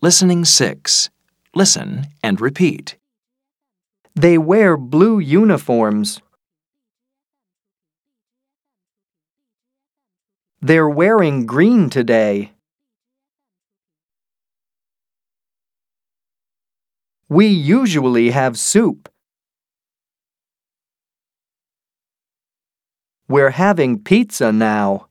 Listening 6. Listen and repeat. They wear blue uniforms. They're wearing green today. We usually have soup. We're having pizza now.